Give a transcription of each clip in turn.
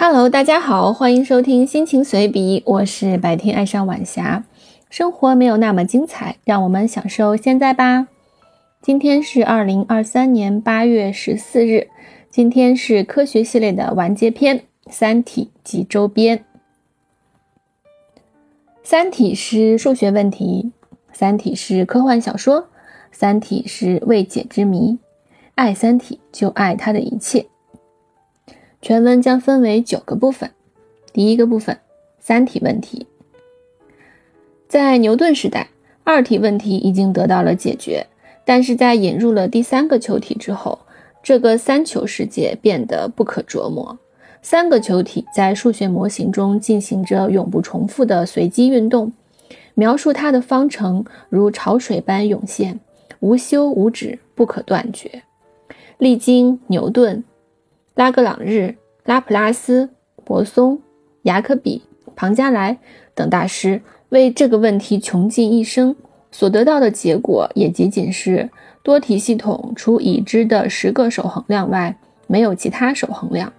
Hello，大家好，欢迎收听心情随笔，我是白天爱上晚霞。生活没有那么精彩，让我们享受现在吧。今天是二零二三年八月十四日，今天是科学系列的完结篇《三体及周边》。《三体》是数学问题，《三体》是科幻小说，《三体》是未解之谜。爱《三体》，就爱它的一切。全文将分为九个部分。第一个部分，三体问题。在牛顿时代，二体问题已经得到了解决，但是在引入了第三个球体之后，这个三球世界变得不可琢磨。三个球体在数学模型中进行着永不重复的随机运动，描述它的方程如潮水般涌现，无休无止，不可断绝。历经牛顿。拉格朗日、拉普拉斯、泊松、雅克比、庞加莱等大师为这个问题穷尽一生，所得到的结果也仅仅是多体系统除已知的十个守恒量外，没有其他守恒量。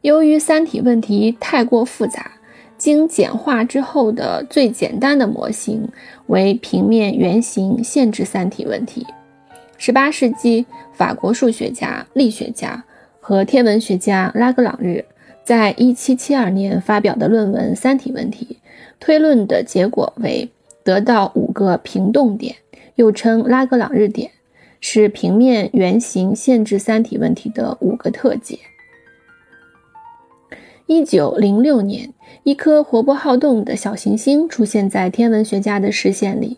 由于三体问题太过复杂，经简化之后的最简单的模型为平面圆形限制三体问题。十八世纪，法国数学家、力学家和天文学家拉格朗日在一七七二年发表的论文《三体问题》，推论的结果为得到五个平动点，又称拉格朗日点，是平面圆形限制三体问题的五个特解。一九零六年，一颗活泼好动的小行星出现在天文学家的视线里。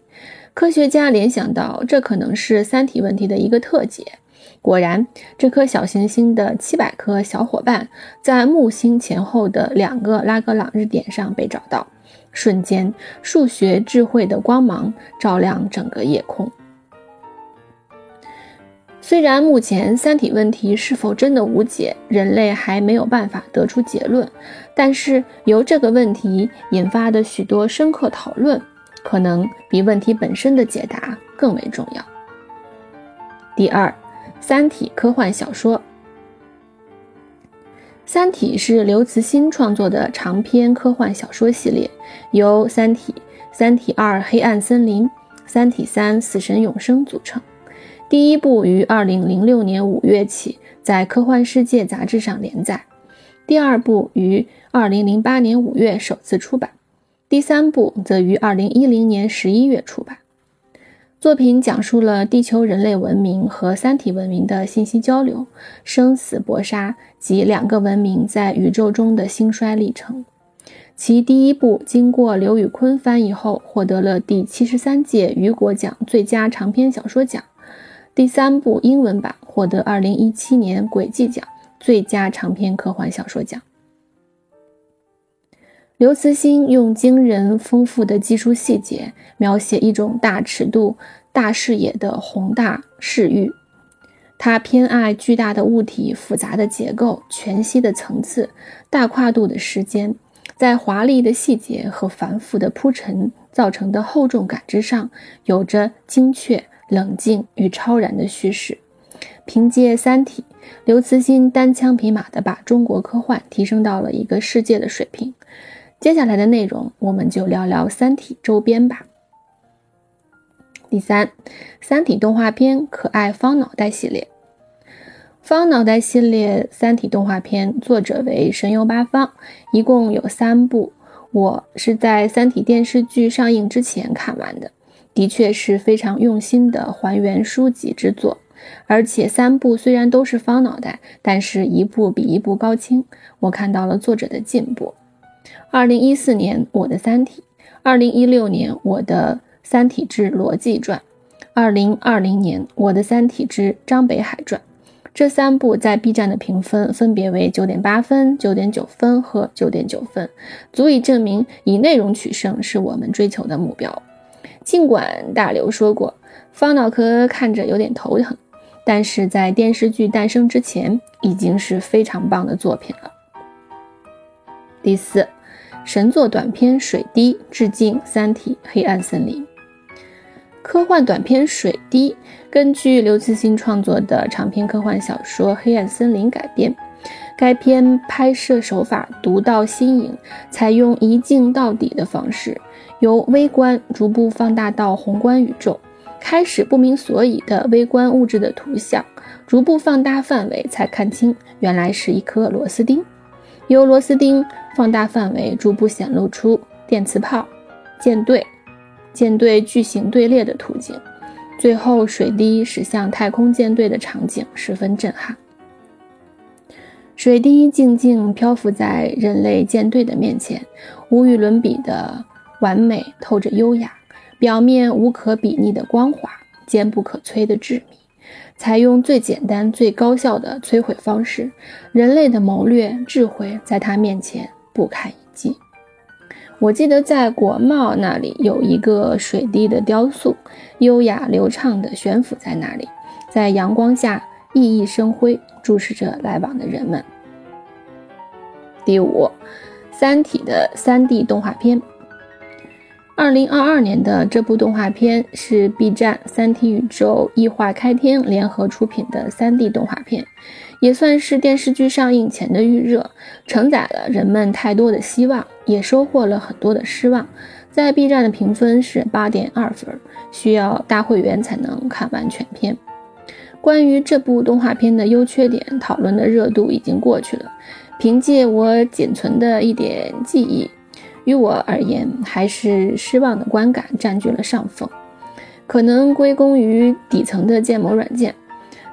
科学家联想到，这可能是三体问题的一个特解。果然，这颗小行星的七百颗小伙伴在木星前后的两个拉格朗日点上被找到。瞬间，数学智慧的光芒照亮整个夜空。虽然目前三体问题是否真的无解，人类还没有办法得出结论，但是由这个问题引发的许多深刻讨论。可能比问题本身的解答更为重要。第二，《三体》科幻小说，《三体》是刘慈欣创作的长篇科幻小说系列，由《三体》《三体二：黑暗森林》《三体三：死神永生》组成。第一部于二零零六年五月起在《科幻世界》杂志上连载，第二部于二零零八年五月首次出版。第三部则于二零一零年十一月出版。作品讲述了地球人类文明和三体文明的信息交流、生死搏杀及两个文明在宇宙中的兴衰历程。其第一部经过刘宇昆翻译后，获得了第七十三届雨果奖最佳长篇小说奖。第三部英文版获得二零一七年轨迹奖最佳长篇科幻小说奖。刘慈欣用惊人丰富的技术细节描写一种大尺度、大视野的宏大视域。他偏爱巨大的物体、复杂的结构、全息的层次、大跨度的时间，在华丽的细节和繁复的铺陈造成的厚重感之上，有着精确、冷静与超然的叙事。凭借《三体》，刘慈欣单枪匹马地把中国科幻提升到了一个世界的水平。接下来的内容，我们就聊聊《三体》周边吧。第三，《三体》动画片可爱方脑袋系列，方脑袋系列《三体》动画片作者为神游八方，一共有三部。我是在《三体》电视剧上映之前看完的，的确是非常用心的还原书籍之作。而且三部虽然都是方脑袋，但是一部比一部高清，我看到了作者的进步。二零一四年，我的《三体》；二零一六年，我的《三体之逻辑传》；二零二零年，我的《三体之张北海传》。这三部在 B 站的评分分别为九点八分、九点九分和九点九分，足以证明以内容取胜是我们追求的目标。尽管大刘说过方脑壳看着有点头疼，但是在电视剧诞生之前，已经是非常棒的作品了。第四。神作短片《水滴》致敬《三体：黑暗森林》。科幻短片《水滴》根据刘慈欣创作的长篇科幻小说《黑暗森林》改编。该片拍摄手法独到新颖，采用一镜到底的方式，由微观逐步放大到宏观宇宙。开始不明所以的微观物质的图像，逐步放大范围，才看清原来是一颗螺丝钉。由螺丝钉放大范围，逐步显露出电磁炮、舰队、舰队巨型队列的图景。最后，水滴驶向太空舰队的场景十分震撼。水滴静静漂浮在人类舰队的面前，无与伦比的完美，透着优雅。表面无可比拟的光滑，坚不可摧的致密，采用最简单、最高效的摧毁方式，人类的谋略、智慧在他面前不堪一击。我记得在国贸那里有一个水滴的雕塑，优雅流畅地悬浮在那里，在阳光下熠熠生辉，注视着来往的人们。第五，《三体》的 3D 动画片。二零二二年的这部动画片是 B 站三体宇宙异化开天联合出品的 3D 动画片，也算是电视剧上映前的预热，承载了人们太多的希望，也收获了很多的失望。在 B 站的评分是八点二分，需要大会员才能看完全片。关于这部动画片的优缺点，讨论的热度已经过去了。凭借我仅存的一点记忆。于我而言，还是失望的观感占据了上风，可能归功于底层的建模软件。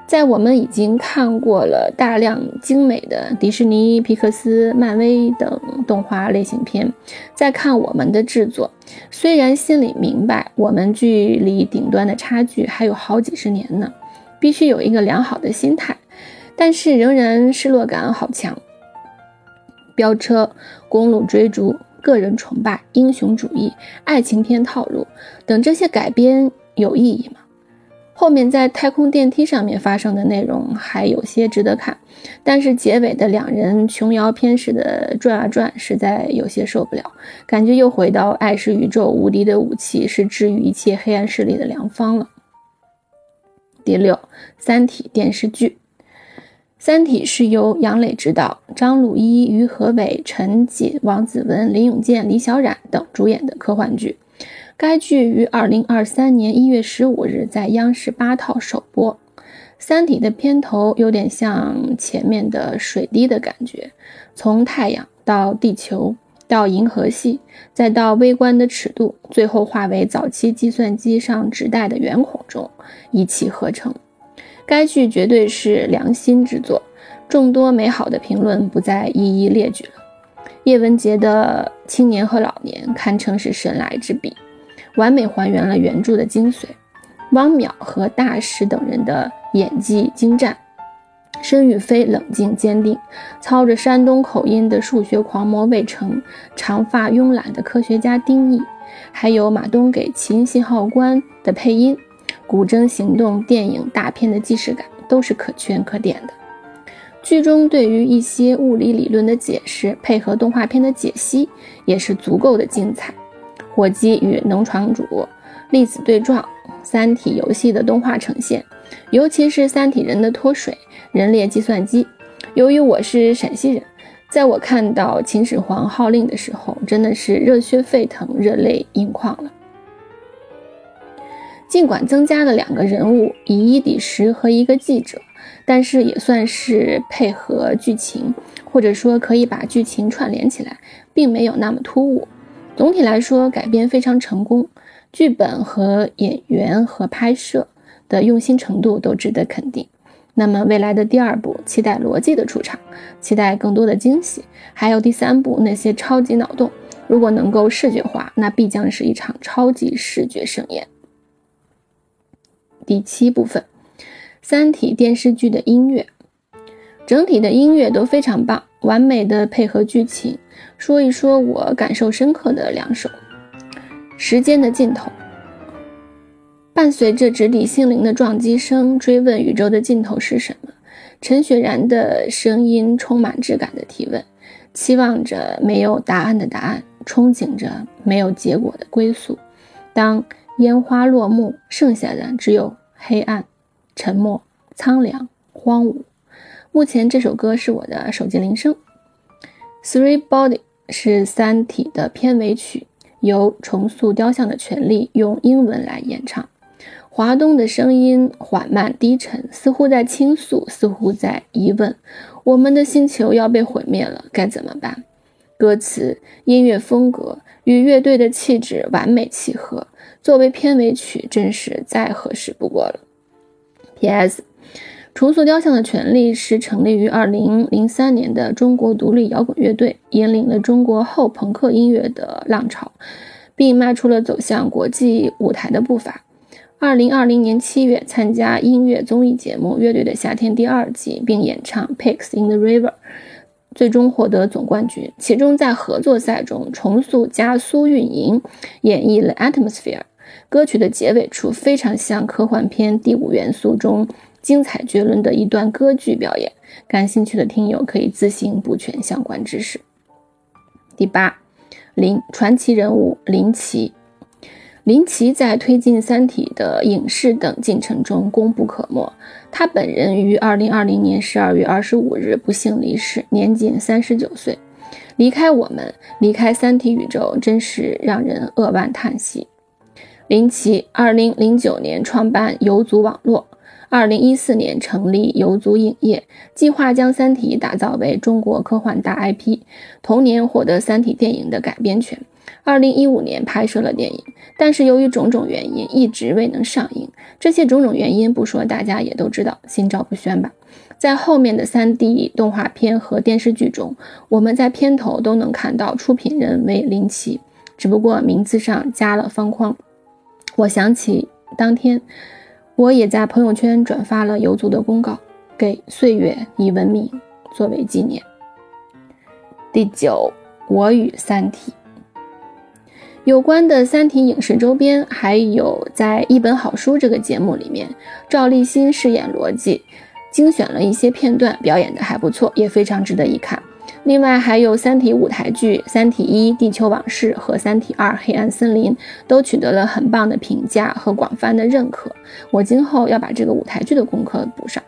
在我们已经看过了大量精美的迪士尼、皮克斯、漫威等动画类型片，再看我们的制作，虽然心里明白我们距离顶端的差距还有好几十年呢，必须有一个良好的心态，但是仍然失落感好强。飙车、公路追逐。个人崇拜、英雄主义、爱情片套路等这些改编有意义吗？后面在太空电梯上面发生的内容还有些值得看，但是结尾的两人琼瑶片式的转啊转，实在有些受不了，感觉又回到爱是宇宙无敌的武器，是治愈一切黑暗势力的良方了。第六，《三体》电视剧。《三体》是由杨磊执导，张鲁一、于和伟、陈瑾、王子文、林永健、李小冉等主演的科幻剧。该剧于二零二三年一月十五日在央视八套首播。《三体》的片头有点像前面的水滴的感觉，从太阳到地球，到银河系，再到微观的尺度，最后化为早期计算机上纸带的圆孔中一气呵成。该剧绝对是良心之作，众多美好的评论不再一一列举了。叶文洁的青年和老年堪称是神来之笔，完美还原了原著的精髓。汪淼和大师等人的演技精湛，申玉飞冷静坚定，操着山东口音的数学狂魔魏成，长发慵懒的科学家丁毅，还有马东给秦信号官的配音。古筝行动电影大片的既视感都是可圈可点的。剧中对于一些物理理论的解释，配合动画片的解析，也是足够的精彩。火鸡与农场主、粒子对撞、三体游戏的动画呈现，尤其是三体人的脱水、人列计算机。由于我是陕西人，在我看到秦始皇号令的时候，真的是热血沸腾、热泪盈眶了。尽管增加了两个人物，以一抵十和一个记者，但是也算是配合剧情，或者说可以把剧情串联起来，并没有那么突兀。总体来说，改编非常成功，剧本和演员和拍摄的用心程度都值得肯定。那么未来的第二部，期待逻辑的出场，期待更多的惊喜，还有第三部那些超级脑洞，如果能够视觉化，那必将是一场超级视觉盛宴。第七部分，《三体》电视剧的音乐，整体的音乐都非常棒，完美的配合剧情。说一说我感受深刻的两首，《时间的尽头》，伴随着直抵心灵的撞击声，追问宇宙的尽头是什么。陈雪然的声音充满质感的提问，期望着没有答案的答案，憧憬着没有结果的归宿。当烟花落幕，剩下的只有黑暗、沉默、苍凉、荒芜。目前这首歌是我的手机铃声。Three Body 是《三体》的片尾曲，由重塑雕像的权利用英文来演唱。华东的声音缓慢低沉，似乎在倾诉，似乎在疑问：我们的星球要被毁灭了，该怎么办？歌词、音乐风格与乐队的气质完美契合，作为片尾曲，真是再合适不过了。P.S. 重塑雕像的权利是成立于二零零三年的中国独立摇滚乐队，引领了中国后朋克音乐的浪潮，并迈出了走向国际舞台的步伐。二零二零年七月，参加音乐综艺节目《乐队的夏天》第二季，并演唱《Pigs in the River》，最终获得总冠军。其中在合作赛中，重塑加苏运营演绎了《Atmosphere》歌曲的结尾处，非常像科幻片《第五元素》中。精彩绝伦的一段歌剧表演，感兴趣的听友可以自行补全相关知识。第八，林传奇人物林奇，林奇在推进《三体》的影视等进程中功不可没。他本人于二零二零年十二月二十五日不幸离世，年仅三十九岁。离开我们，离开三体宇宙，真是让人扼腕叹息。林奇二零零九年创办游族网络。二零一四年成立游族影业，计划将《三体》打造为中国科幻大 IP。同年获得《三体》电影的改编权。二零一五年拍摄了电影，但是由于种种原因一直未能上映。这些种种原因不说，大家也都知道，心照不宣吧。在后面的三 D 动画片和电视剧中，我们在片头都能看到出品人为林奇，只不过名字上加了方框。我想起当天。我也在朋友圈转发了游族的公告，给岁月以文明作为纪念。第九，我与三体有关的三体影视周边，还有在一本好书这个节目里面，赵立新饰演罗辑，精选了一些片段，表演的还不错，也非常值得一看。另外还有《三体》舞台剧《三体一地球往事》和《三体二黑暗森林》都取得了很棒的评价和广泛的认可。我今后要把这个舞台剧的功课补上。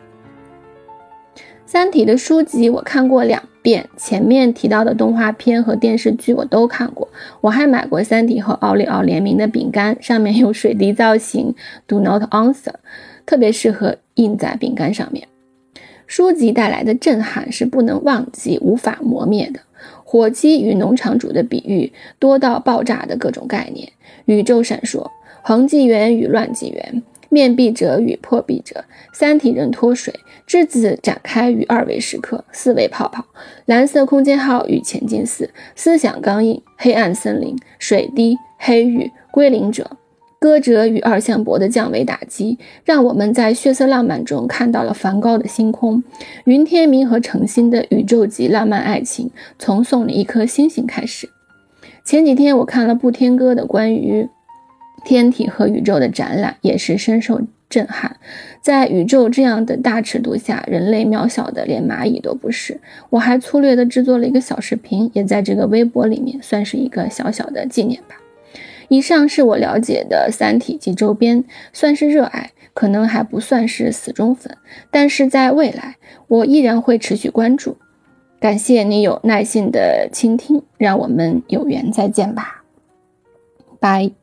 《三体》的书籍我看过两遍，前面提到的动画片和电视剧我都看过。我还买过《三体》和奥利奥联名的饼干，上面有水滴造型，Do not answer，特别适合印在饼干上面。书籍带来的震撼是不能忘记、无法磨灭的。火鸡与农场主的比喻多到爆炸的各种概念，宇宙闪烁，恒纪元与乱纪元，面壁者与破壁者，三体人脱水，质子展开与二维时刻，四维泡泡，蓝色空间号与前进四，思想钢印，黑暗森林，水滴，黑域，归零者。歌者与二向箔的降维打击，让我们在血色浪漫中看到了梵高的星空。云天明和程心的宇宙级浪漫爱情，从送你一颗星星开始。前几天我看了布天哥的关于天体和宇宙的展览，也是深受震撼。在宇宙这样的大尺度下，人类渺小的连蚂蚁都不是。我还粗略的制作了一个小视频，也在这个微博里面，算是一个小小的纪念吧。以上是我了解的《三体》及周边，算是热爱，可能还不算是死忠粉，但是在未来，我依然会持续关注。感谢你有耐心的倾听，让我们有缘再见吧，拜。